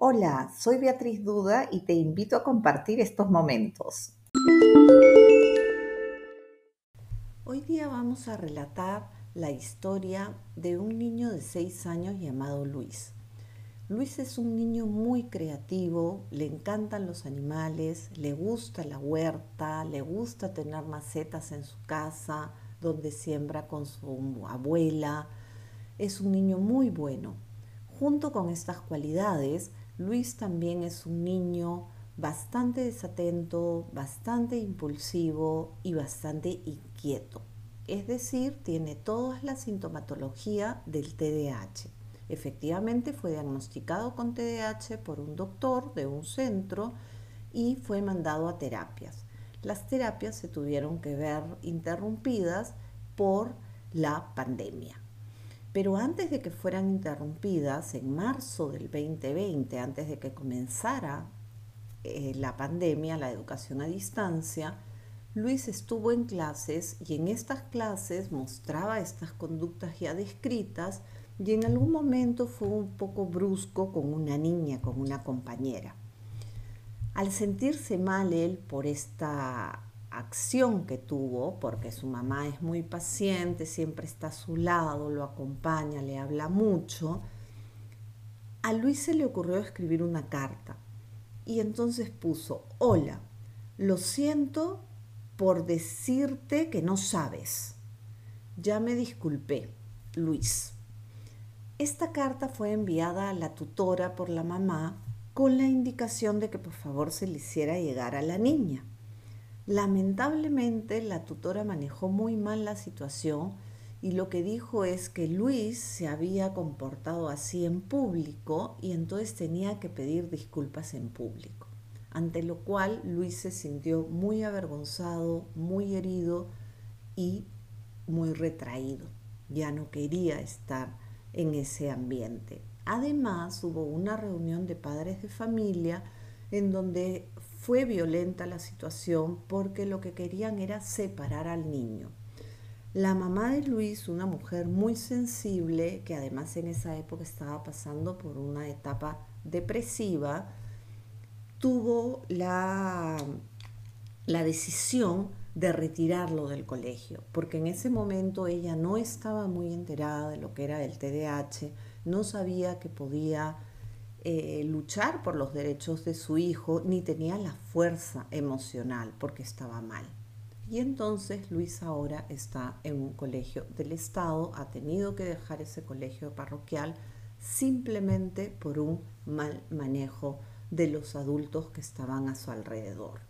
Hola, soy Beatriz Duda y te invito a compartir estos momentos. Hoy día vamos a relatar la historia de un niño de 6 años llamado Luis. Luis es un niño muy creativo, le encantan los animales, le gusta la huerta, le gusta tener macetas en su casa donde siembra con su abuela. Es un niño muy bueno. Junto con estas cualidades, Luis también es un niño bastante desatento, bastante impulsivo y bastante inquieto. Es decir, tiene toda la sintomatología del TDAH. Efectivamente fue diagnosticado con TDAH por un doctor de un centro y fue mandado a terapias. Las terapias se tuvieron que ver interrumpidas por la pandemia. Pero antes de que fueran interrumpidas, en marzo del 2020, antes de que comenzara eh, la pandemia, la educación a distancia, Luis estuvo en clases y en estas clases mostraba estas conductas ya descritas y en algún momento fue un poco brusco con una niña, con una compañera. Al sentirse mal él por esta acción que tuvo, porque su mamá es muy paciente, siempre está a su lado, lo acompaña, le habla mucho, a Luis se le ocurrió escribir una carta y entonces puso, hola, lo siento por decirte que no sabes. Ya me disculpé, Luis. Esta carta fue enviada a la tutora por la mamá con la indicación de que por favor se le hiciera llegar a la niña. Lamentablemente la tutora manejó muy mal la situación y lo que dijo es que Luis se había comportado así en público y entonces tenía que pedir disculpas en público. Ante lo cual Luis se sintió muy avergonzado, muy herido y muy retraído. Ya no quería estar en ese ambiente. Además hubo una reunión de padres de familia en donde fue violenta la situación porque lo que querían era separar al niño. La mamá de Luis, una mujer muy sensible, que además en esa época estaba pasando por una etapa depresiva, tuvo la, la decisión de retirarlo del colegio, porque en ese momento ella no estaba muy enterada de lo que era el TDAH, no sabía que podía eh, luchar por los derechos de su hijo, ni tenía la fuerza emocional porque estaba mal. Y entonces Luis ahora está en un colegio del Estado, ha tenido que dejar ese colegio parroquial simplemente por un mal manejo de los adultos que estaban a su alrededor.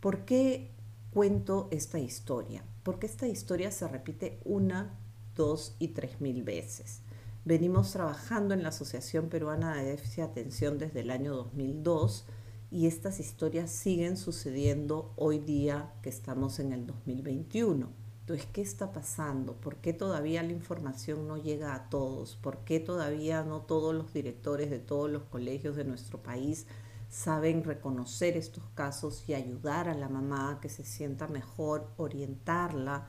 ¿Por qué cuento esta historia? Porque esta historia se repite una, dos y tres mil veces. Venimos trabajando en la Asociación Peruana de Déficit de Atención desde el año 2002 y estas historias siguen sucediendo hoy día que estamos en el 2021. Entonces, ¿qué está pasando? ¿Por qué todavía la información no llega a todos? ¿Por qué todavía no todos los directores de todos los colegios de nuestro país saben reconocer estos casos y ayudar a la mamá a que se sienta mejor, orientarla?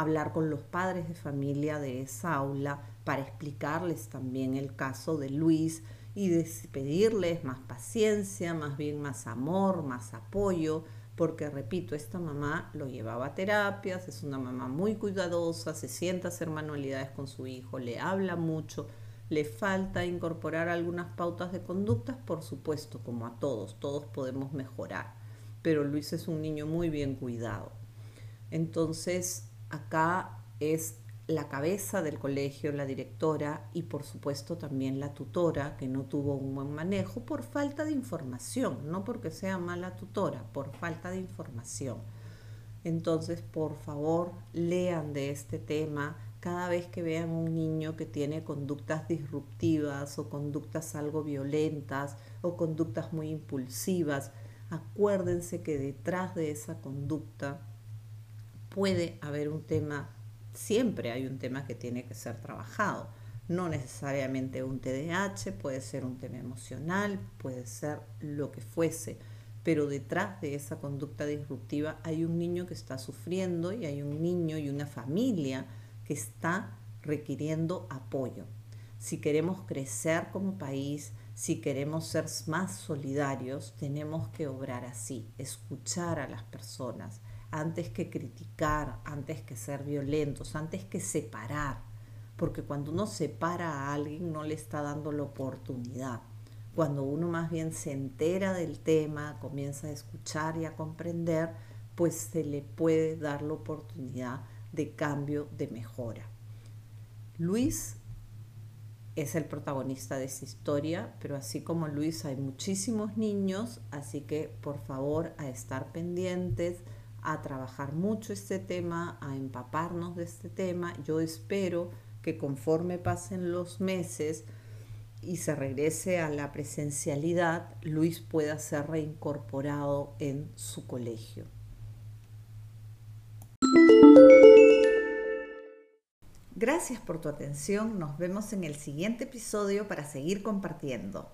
Hablar con los padres de familia de esa aula para explicarles también el caso de Luis y pedirles más paciencia, más bien más amor, más apoyo, porque repito, esta mamá lo llevaba a terapias, es una mamá muy cuidadosa, se sienta a hacer manualidades con su hijo, le habla mucho, le falta incorporar algunas pautas de conductas, por supuesto, como a todos, todos podemos mejorar, pero Luis es un niño muy bien cuidado. Entonces, acá es la cabeza del colegio, la directora y por supuesto también la tutora que no tuvo un buen manejo por falta de información, no porque sea mala tutora, por falta de información. Entonces, por favor, lean de este tema cada vez que vean un niño que tiene conductas disruptivas o conductas algo violentas o conductas muy impulsivas, acuérdense que detrás de esa conducta puede haber un tema, siempre hay un tema que tiene que ser trabajado. No necesariamente un TDAH, puede ser un tema emocional, puede ser lo que fuese, pero detrás de esa conducta disruptiva hay un niño que está sufriendo y hay un niño y una familia que está requiriendo apoyo. Si queremos crecer como país, Si queremos ser más solidarios, tenemos que obrar así, escuchar a las personas, antes que criticar, antes que ser violentos, antes que separar. Porque cuando uno separa a alguien no le está dando la oportunidad. Cuando uno más bien se entera del tema, comienza a escuchar y a comprender, pues se le puede dar la oportunidad de cambio, de mejora. Luis es el protagonista de esa historia, pero así como Luis hay muchísimos niños, así que por favor a estar pendientes, a trabajar mucho este tema, a empaparnos de este tema. Yo espero que conforme pasen los meses y se regrese a la presencialidad, Luis pueda ser reincorporado en su colegio. Gracias por tu atención. Nos vemos en el siguiente episodio para seguir compartiendo.